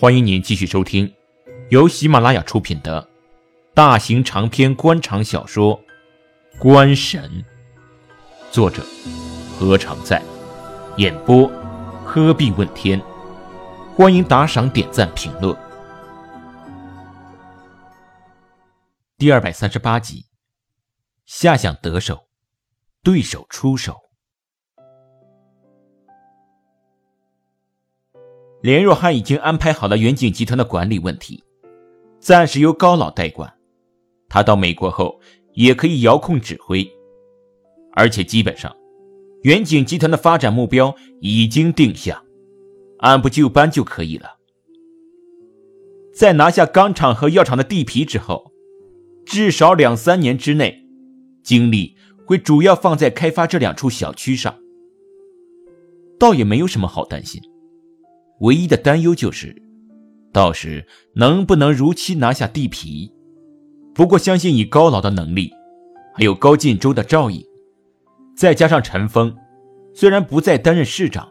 欢迎您继续收听由喜马拉雅出品的大型长篇官场小说《官神》，作者何常在，演播鹤壁问天。欢迎打赏、点赞、评论。第二百三十八集，下想得手，对手出手。连若汉已经安排好了远景集团的管理问题，暂时由高老代管。他到美国后也可以遥控指挥，而且基本上，远景集团的发展目标已经定下，按部就班就可以了。在拿下钢厂和药厂的地皮之后，至少两三年之内，精力会主要放在开发这两处小区上，倒也没有什么好担心。唯一的担忧就是，到时能不能如期拿下地皮。不过，相信以高老的能力，还有高晋州的照应，再加上陈峰，虽然不再担任市长，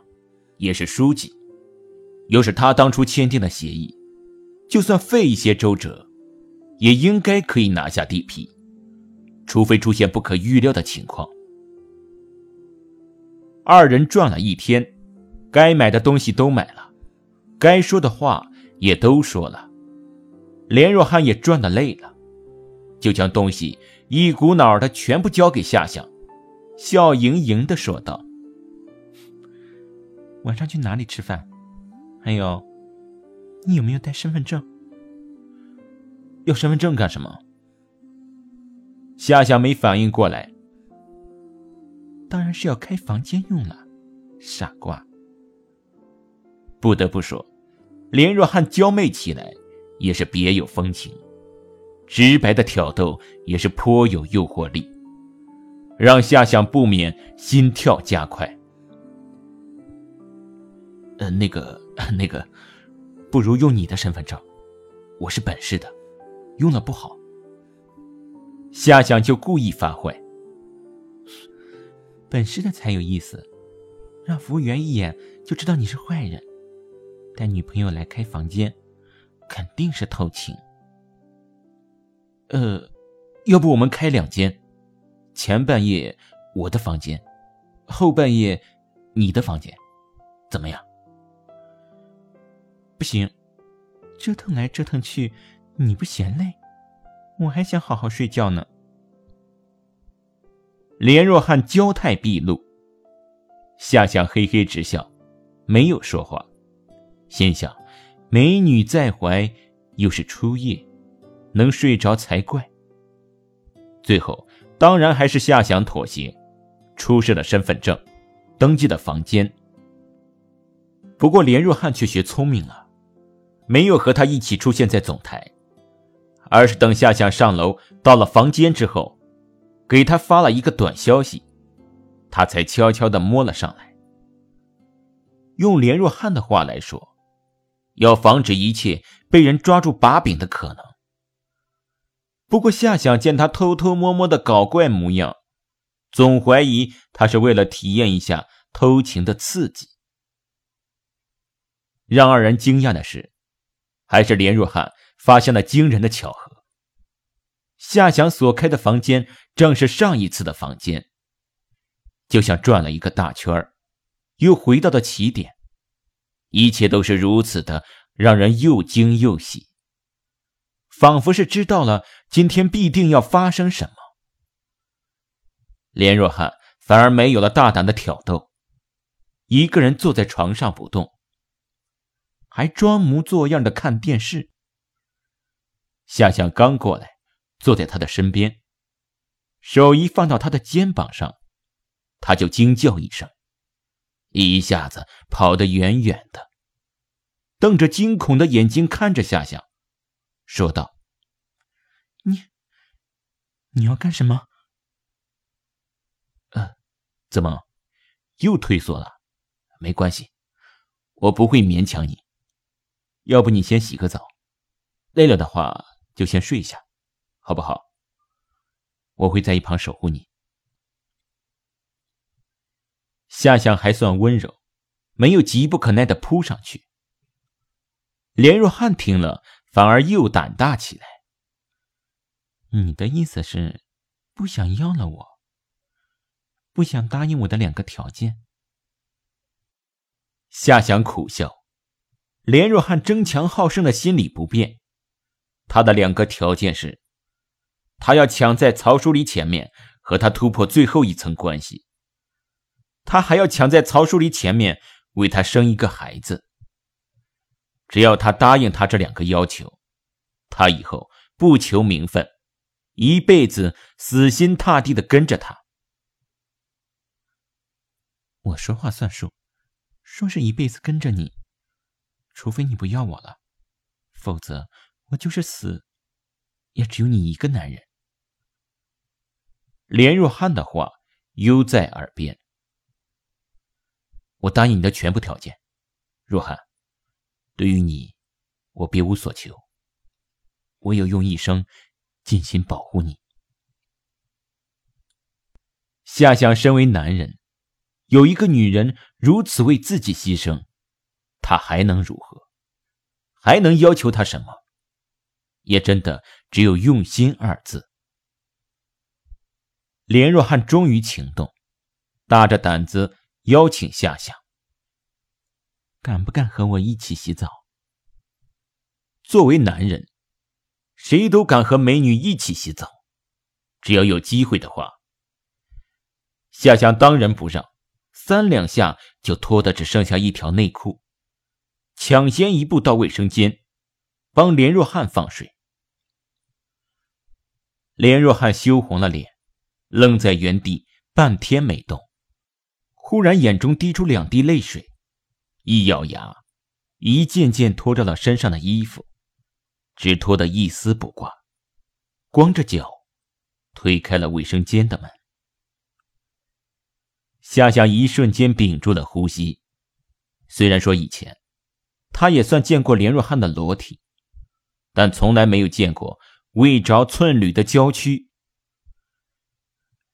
也是书记。又是他当初签订的协议，就算费一些周折，也应该可以拿下地皮，除非出现不可预料的情况。二人转了一天，该买的东西都买了。该说的话也都说了，连若汉也转的累了，就将东西一股脑的全部交给夏夏，笑盈盈的说道：“晚上去哪里吃饭？还有，你有没有带身份证？要身份证干什么？”夏夏没反应过来，当然是要开房间用了，傻瓜。不得不说，连若汉娇媚起来也是别有风情，直白的挑逗也是颇有诱惑力，让夏想不免心跳加快。呃，那个，那个，不如用你的身份证，我是本市的，用了不好。夏想就故意发坏，本市的才有意思，让服务员一眼就知道你是坏人。带女朋友来开房间，肯定是偷情。呃，要不我们开两间，前半夜我的房间，后半夜你的房间，怎么样？不行，折腾来折腾去，你不嫌累？我还想好好睡觉呢。连若汉娇态毕露，夏夏嘿嘿直笑，没有说话。心想，美女在怀，又是初夜，能睡着才怪。最后，当然还是夏想妥协，出示了身份证，登记的房间。不过，连若汉却学聪明了，没有和他一起出现在总台，而是等夏想上楼到了房间之后，给他发了一个短消息，他才悄悄地摸了上来。用连若汉的话来说。要防止一切被人抓住把柄的可能。不过夏想见他偷偷摸摸的搞怪模样，总怀疑他是为了体验一下偷情的刺激。让二人惊讶的是，还是连若汉发现了惊人的巧合。夏想所开的房间正是上一次的房间，就像转了一个大圈又回到了起点。一切都是如此的，让人又惊又喜，仿佛是知道了今天必定要发生什么。连若汉反而没有了大胆的挑逗，一个人坐在床上不动，还装模作样的看电视。夏香刚过来，坐在他的身边，手一放到他的肩膀上，他就惊叫一声。一下子跑得远远的，瞪着惊恐的眼睛看着夏夏，说道：“你，你要干什么？呃，怎么又退缩了？没关系，我不会勉强你。要不你先洗个澡，累了的话就先睡下，好不好？我会在一旁守护你。”夏夏还算温柔，没有急不可耐的扑上去。连若汉听了，反而又胆大起来。你的意思是，不想要了我，不想答应我的两个条件？夏想苦笑。连若汉争强好胜的心理不变，他的两个条件是：他要抢在曹淑礼前面和他突破最后一层关系，他还要抢在曹淑礼前面为他生一个孩子。只要他答应他这两个要求，他以后不求名分，一辈子死心塌地的跟着他。我说话算数，说是一辈子跟着你，除非你不要我了，否则我就是死，也只有你一个男人。连若汉的话犹在耳边。我答应你的全部条件，若汉。对于你，我别无所求，唯有用一生尽心保护你。夏想，身为男人，有一个女人如此为自己牺牲，他还能如何？还能要求他什么？也真的只有用心二字。连若汉终于情动，大着胆子邀请夏想。敢不敢和我一起洗澡？作为男人，谁都敢和美女一起洗澡，只要有机会的话。夏香当仁不让，三两下就脱得只剩下一条内裤，抢先一步到卫生间，帮连若汉放水。连若汉羞红了脸，愣在原地半天没动，忽然眼中滴出两滴泪水。一咬牙，一件件脱掉了身上的衣服，只脱得一丝不挂，光着脚，推开了卫生间的门。夏夏一瞬间屏住了呼吸。虽然说以前，他也算见过连若汉的裸体，但从来没有见过未着寸缕的娇躯。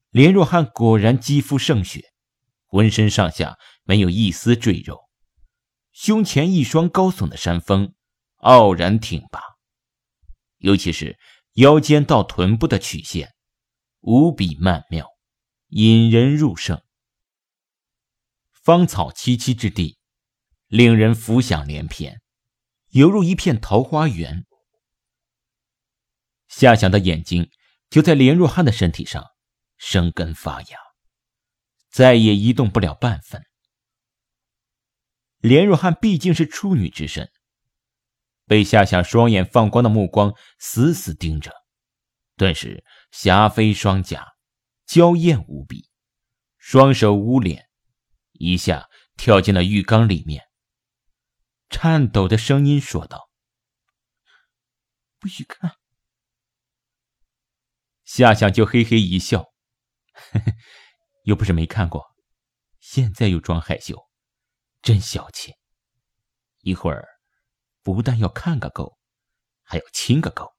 连若汉果然肌肤胜雪，浑身上下没有一丝赘肉。胸前一双高耸的山峰，傲然挺拔，尤其是腰间到臀部的曲线，无比曼妙，引人入胜。芳草萋萋之地，令人浮想联翩，犹如一片桃花源。夏想的眼睛就在连若汉的身体上生根发芽，再也移动不了半分。连若汉毕竟是处女之身，被夏夏双眼放光的目光死死盯着，顿时霞飞双颊，娇艳无比，双手捂脸，一下跳进了浴缸里面，颤抖的声音说道：“不许看。”夏夏就嘿嘿一笑：“呵呵，又不是没看过，现在又装害羞。”真小气！一会儿不但要看个够，还要亲个够。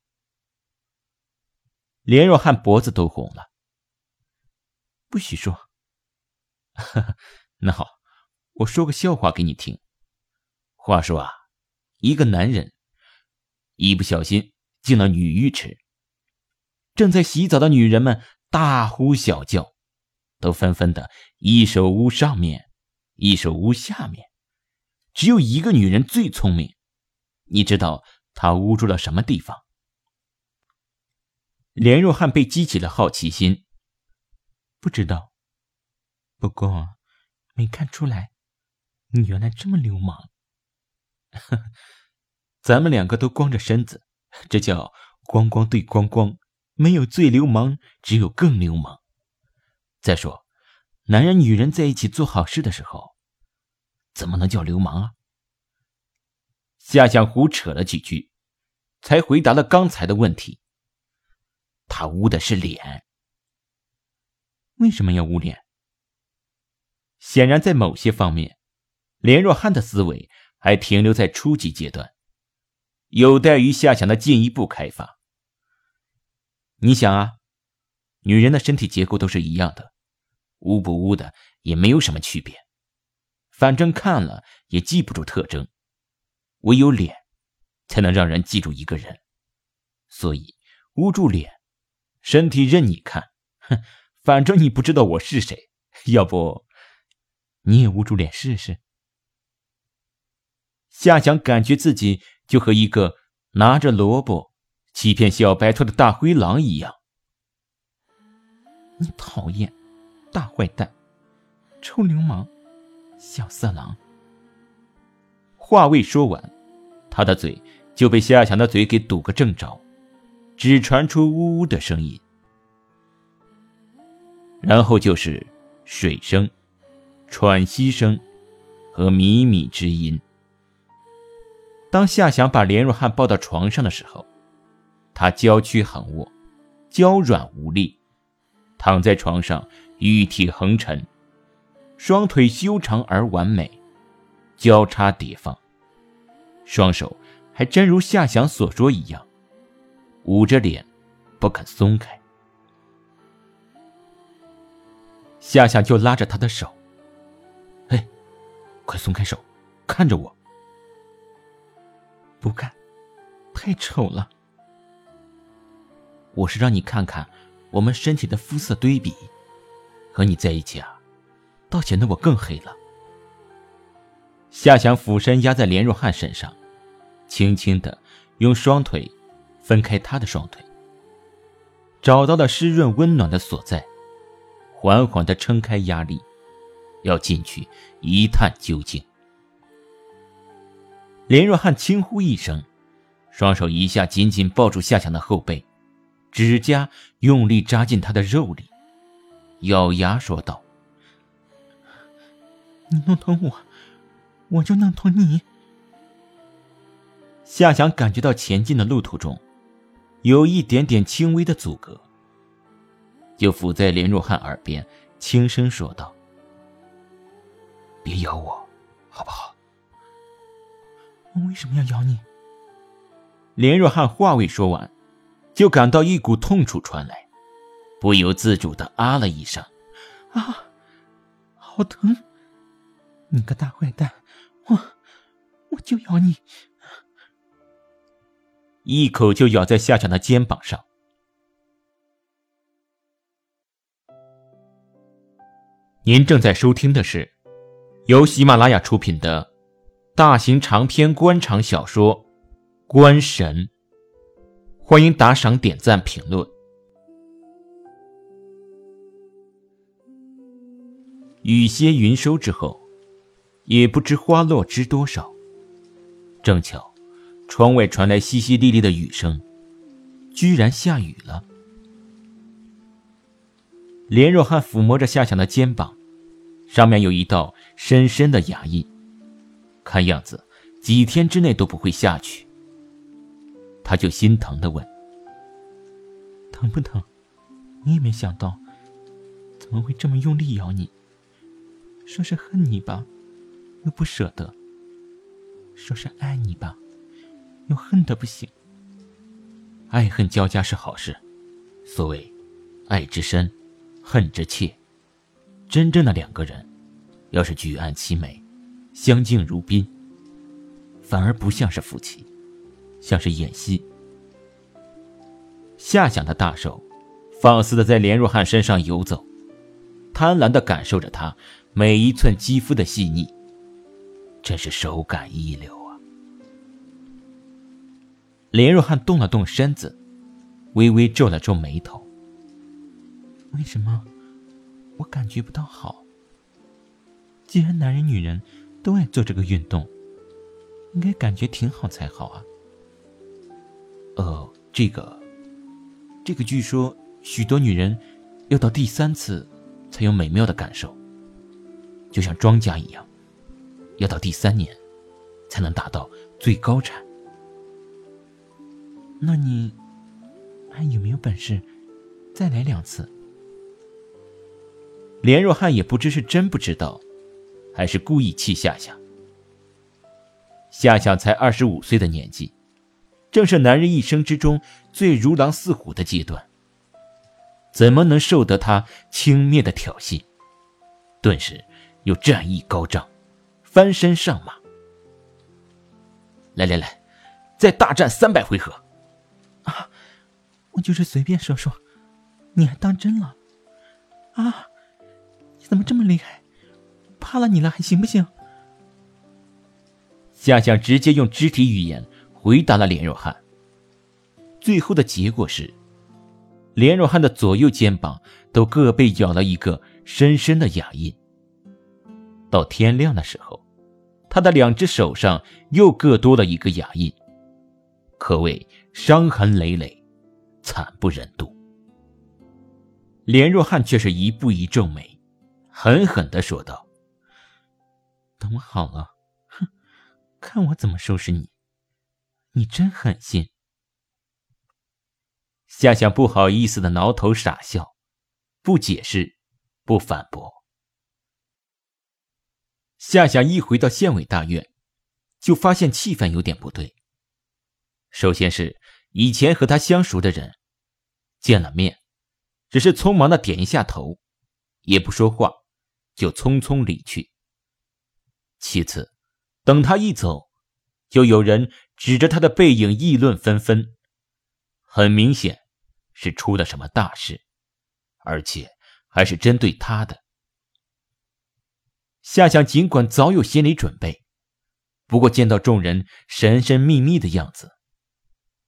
连若汉脖子都红了。不许说。那好，我说个笑话给你听。话说啊，一个男人一不小心进了女浴池，正在洗澡的女人们大呼小叫，都纷纷的一手捂上面。一手捂下面，只有一个女人最聪明。你知道她捂住了什么地方？连若汉被激起了好奇心。不知道，不过没看出来，你原来这么流氓。咱们两个都光着身子，这叫光光对光光，没有最流氓，只有更流氓。再说。男人女人在一起做好事的时候，怎么能叫流氓啊？夏向胡扯了几句，才回答了刚才的问题。他污的是脸。为什么要污脸？显然，在某些方面，连若汉的思维还停留在初级阶段，有待于夏想的进一步开发。你想啊，女人的身体结构都是一样的。污不污的也没有什么区别，反正看了也记不住特征，唯有脸才能让人记住一个人。所以捂住脸，身体任你看，哼，反正你不知道我是谁。要不，你也捂住脸试试。夏想感觉自己就和一个拿着萝卜欺骗小白兔的大灰狼一样。你讨厌，大坏蛋，臭流氓，小色狼。话未说完，他的嘴就被夏强的嘴给堵个正着，只传出呜呜的声音，然后就是水声、喘息声和靡靡之音。当夏翔把连若汉抱到床上的时候，他娇躯横卧，娇软无力，躺在床上，玉体横陈，双腿修长而完美，交叉叠放，双手还真如夏翔所说一样，捂着脸，不肯松开。夏夏就拉着他的手：“哎，快松开手，看着我。”不看，太丑了。我是让你看看我们身体的肤色对比，和你在一起啊，倒显得我更黑了。夏翔俯身压在连若汉身上，轻轻的用双腿分开他的双腿，找到了湿润温暖的所在，缓缓的撑开压力，要进去一探究竟。连若汉轻呼一声，双手一下紧紧抱住夏强的后背，指甲用力扎进他的肉里，咬牙说道：“你弄疼我，我就弄疼你。”夏强感觉到前进的路途中有一点点轻微的阻隔，就伏在连若汉耳边轻声说道：“别咬我，好不好？”我为什么要咬你？连若汉话未说完，就感到一股痛楚传来，不由自主的啊了一声：“啊，好疼！你个大坏蛋，我我就咬你！”一口就咬在夏强的肩膀上。您正在收听的是由喜马拉雅出品的。大型长篇官场小说《官神》，欢迎打赏、点赞、评论。雨歇云收之后，也不知花落知多少。正巧，窗外传来淅淅沥沥的雨声，居然下雨了。连若汉抚摸着夏强的肩膀，上面有一道深深的牙印。看样子，几天之内都不会下去。他就心疼的问：“疼不疼？你也没想到，怎么会这么用力咬你？说是恨你吧，又不舍得；说是爱你吧，又恨得不行。爱恨交加是好事，所谓爱之深，恨之切。真正的两个人，要是举案齐眉。”相敬如宾，反而不像是夫妻，像是演戏。夏想的大手，放肆的在连若汉身上游走，贪婪的感受着他每一寸肌肤的细腻，真是手感一流啊！连若汉动了动身子，微微皱了皱眉头。为什么我感觉不到好？既然男人、女人。都爱做这个运动，应该感觉挺好才好啊。哦，这个，这个据说许多女人要到第三次才有美妙的感受，就像庄稼一样，要到第三年才能达到最高产。那你还有没有本事再来两次？连若汉也不知是真不知道。还是故意气夏夏。夏夏才二十五岁的年纪，正是男人一生之中最如狼似虎的阶段。怎么能受得他轻蔑的挑衅？顿时又战意高涨，翻身上马。来来来，再大战三百回合。啊，我就是随便说说，你还当真了？啊，你怎么这么厉害？怕了你了还行不行？夏夏直接用肢体语言回答了连若汉。最后的结果是，连若汉的左右肩膀都各被咬了一个深深的牙印。到天亮的时候，他的两只手上又各多了一个牙印，可谓伤痕累累，惨不忍睹。连若汉却是一步一皱眉，狠狠的说道：“等我好了，哼，看我怎么收拾你！你真狠心。”夏夏不好意思的挠头傻笑，不解释，不反驳。夏夏一回到县委大院，就发现气氛有点不对。首先是以前和他相熟的人，见了面，只是匆忙的点一下头，也不说话，就匆匆离去。其次，等他一走，就有人指着他的背影议论纷纷，很明显是出了什么大事，而且还是针对他的。夏夏尽管早有心理准备，不过见到众人神神秘秘的样子，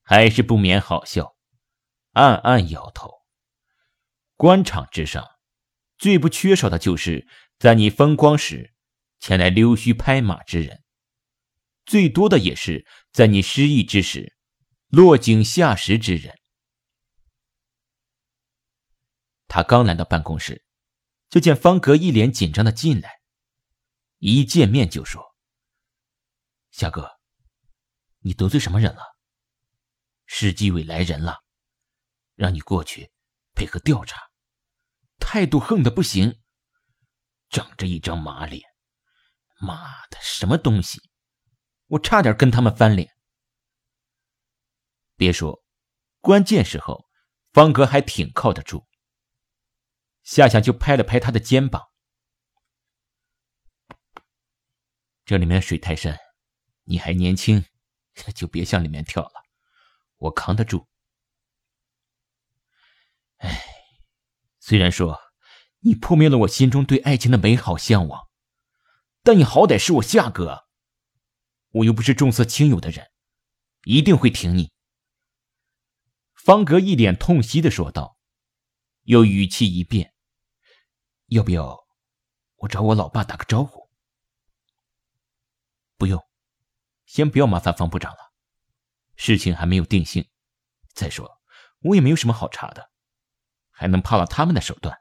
还是不免好笑，暗暗摇头。官场之上，最不缺少的就是在你风光时前来溜须拍马之人，最多的也是在你失意之时落井下石之人。他刚来到办公室，就见方格一脸紧张的进来。一见面就说：“夏哥，你得罪什么人了？市纪委来人了，让你过去配合调查，态度横的不行，长着一张马脸，妈的，什么东西！我差点跟他们翻脸。别说，关键时候，方格还挺靠得住。”夏夏就拍了拍他的肩膀。这里面水太深，你还年轻，就别向里面跳了，我扛得住。哎，虽然说你破灭了我心中对爱情的美好向往，但你好歹是我夏哥，我又不是重色轻友的人，一定会挺你。方格一脸痛惜的说道，又语气一变：“要不要我找我老爸打个招呼？”不用，先不要麻烦方部长了，事情还没有定性。再说，我也没有什么好查的，还能怕了他们的手段？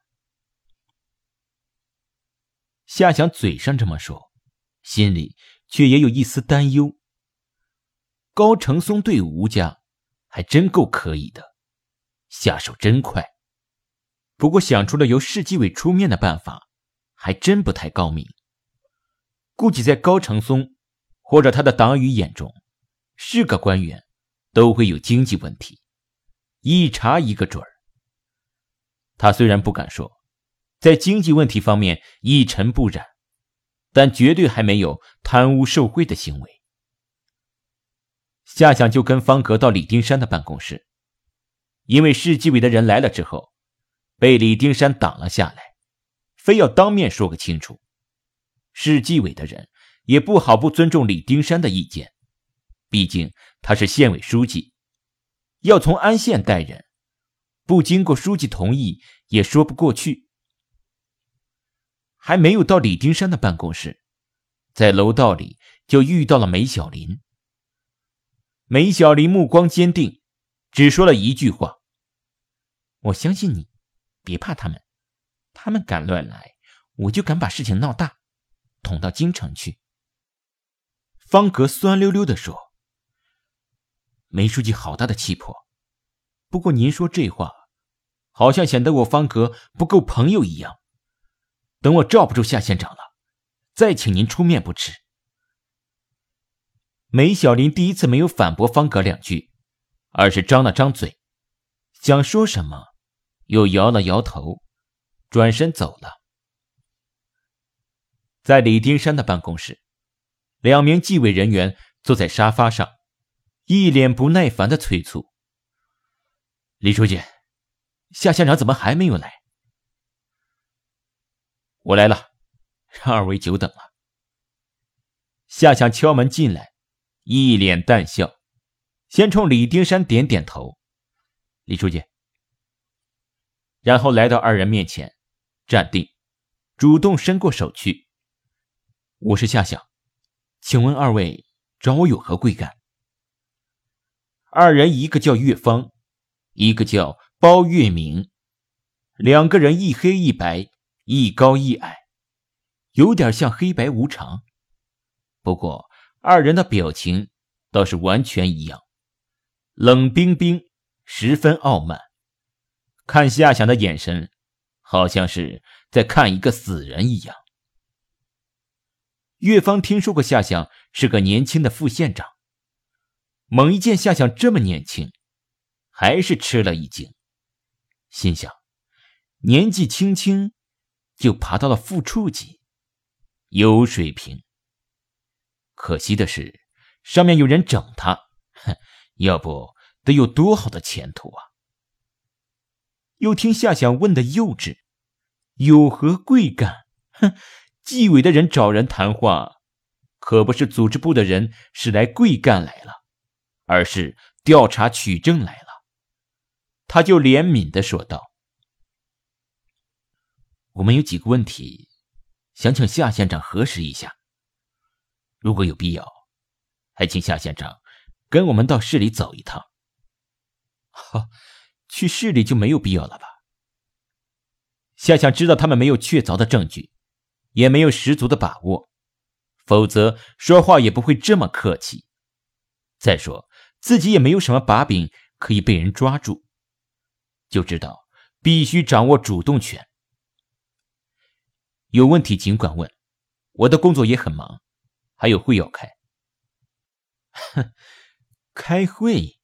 夏想嘴上这么说，心里却也有一丝担忧。高承松对吴家还真够可以的，下手真快。不过想出了由市纪委出面的办法，还真不太高明。估计在高承松。或者他的党羽眼中，是个官员，都会有经济问题，一查一个准儿。他虽然不敢说，在经济问题方面一尘不染，但绝对还没有贪污受贿的行为。夏想就跟方格到李丁山的办公室，因为市纪委的人来了之后，被李丁山挡了下来，非要当面说个清楚。市纪委的人。也不好不尊重李丁山的意见，毕竟他是县委书记，要从安县带人，不经过书记同意也说不过去。还没有到李丁山的办公室，在楼道里就遇到了梅小林。梅小林目光坚定，只说了一句话：“我相信你，别怕他们，他们敢乱来，我就敢把事情闹大，捅到京城去。”方格酸溜溜地说：“梅书记好大的气魄，不过您说这话，好像显得我方格不够朋友一样。等我罩不住夏县长了，再请您出面不迟。”梅小林第一次没有反驳方格两句，而是张了张嘴，想说什么，又摇了摇头，转身走了。在李丁山的办公室。两名纪委人员坐在沙发上，一脸不耐烦的催促：“李书记，夏县长怎么还没有来？”“我来了，让二位久等了。”夏想敲门进来，一脸淡笑，先冲李丁山点点头：“李书记。”然后来到二人面前，站定，主动伸过手去：“我是夏想，请问二位找我有何贵干？”二人一个叫岳芳，一个叫包月明，两个人一黑一白，一高一矮，有点像黑白无常。不过二人的表情倒是完全一样，冷冰冰，十分傲慢。看夏想的眼神，好像是在看一个死人一样。岳芳听说过夏想是个年轻的副县长，猛一见夏想这么年轻，还是吃了一惊，心想：年纪轻轻就爬到了副处级，有水平。可惜的是，上面有人整他，哼，要不得有多好的前途啊！又听夏想问的幼稚，有何贵干？哼，纪委的人找人谈话，可不是组织部的人是来贵干来了，而是调查取证来了。他就怜悯的说道：“我们有几个问题，想请夏县长核实一下。如果有必要，还请夏县长跟我们到市里走一趟。”好。去市里就没有必要了吧？夏想知道他们没有确凿的证据，也没有十足的把握，否则说话也不会这么客气。再说自己也没有什么把柄可以被人抓住，就知道必须掌握主动权。有问题尽管问，我的工作也很忙，还有会要开。哼，开会。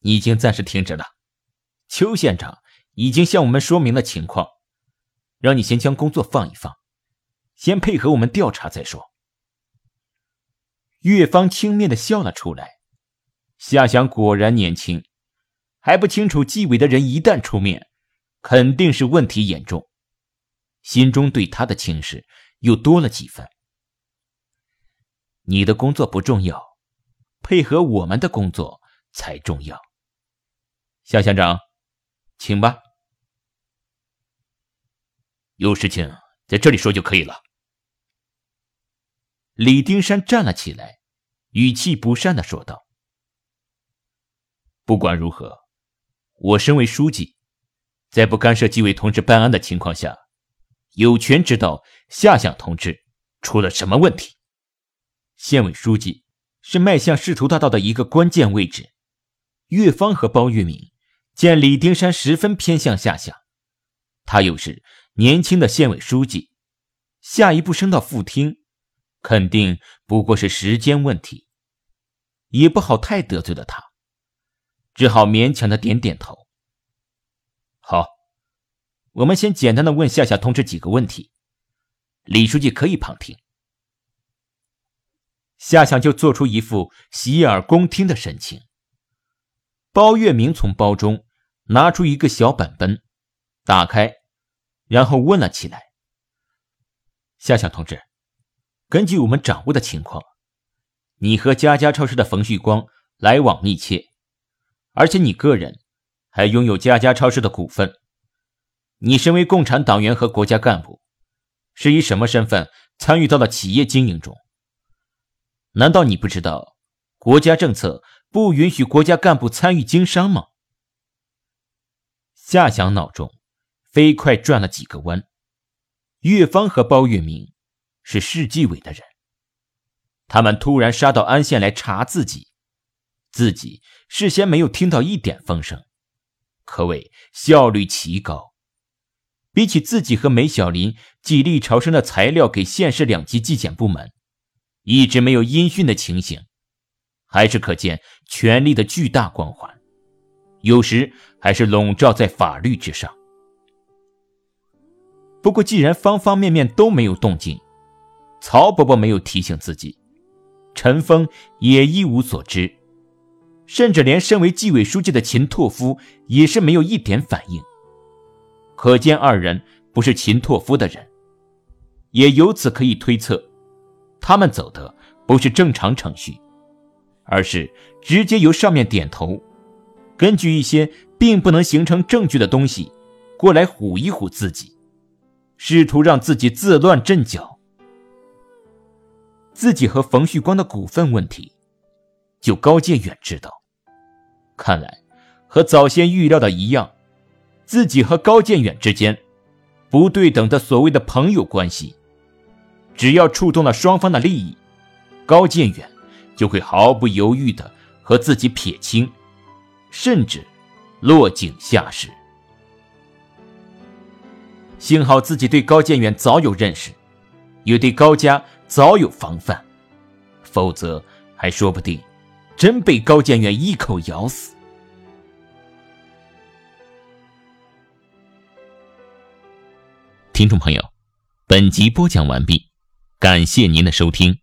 已经暂时停止了。邱县长已经向我们说明了情况，让你先将工作放一放，先配合我们调查再说。岳芳轻蔑的笑了出来。夏翔果然年轻，还不清楚纪委的人一旦出面，肯定是问题严重，心中对他的轻视又多了几分。你的工作不重要，配合我们的工作才重要。夏乡长，请吧。有事情在这里说就可以了。李丁山站了起来，语气不善的说道：“不管如何，我身为书记，在不干涉纪委同志办案的情况下，有权知道夏想同志出了什么问题。县委书记是迈向仕途大道的一个关键位置。岳芳和包玉明。”见李丁山十分偏向夏想，他又是年轻的县委书记，下一步升到副厅，肯定不过是时间问题，也不好太得罪了他，只好勉强的点点头。好，我们先简单的问夏夏同志几个问题，李书记可以旁听。夏夏就做出一副洗耳恭听的神情。包月明从包中拿出一个小本本，打开，然后问了起来：“夏夏同志，根据我们掌握的情况，你和家家超市的冯旭光来往密切，而且你个人还拥有家家超市的股份。你身为共产党员和国家干部，是以什么身份参与到了企业经营中？难道你不知道国家政策？”不允许国家干部参与经商吗？夏想脑中飞快转了几个弯。岳芳和包月明是市纪委的人，他们突然杀到安县来查自己，自己事先没有听到一点风声，可谓效率奇高。比起自己和梅小林几力朝生的材料给县市两级纪检部门，一直没有音讯的情形。还是可见权力的巨大光环，有时还是笼罩在法律之上。不过，既然方方面面都没有动静，曹伯伯没有提醒自己，陈峰也一无所知，甚至连身为纪委书记的秦拓夫也是没有一点反应。可见二人不是秦拓夫的人，也由此可以推测，他们走的不是正常程序，而是直接由上面点头，根据一些并不能形成证据的东西，过来唬一唬自己，试图让自己自乱阵脚。自己和冯旭光的股份问题，就高建远知道。看来，和早先预料的一样，自己和高建远之间不对等的所谓的朋友关系，只要触动了双方的利益，高建远就会毫不犹豫的和自己撇清，甚至落井下石。幸好自己对高建远早有认识，也对高家。早有防范，否则还说不定真被高建元一口咬死。听众朋友，本集播讲完毕，感谢您的收听。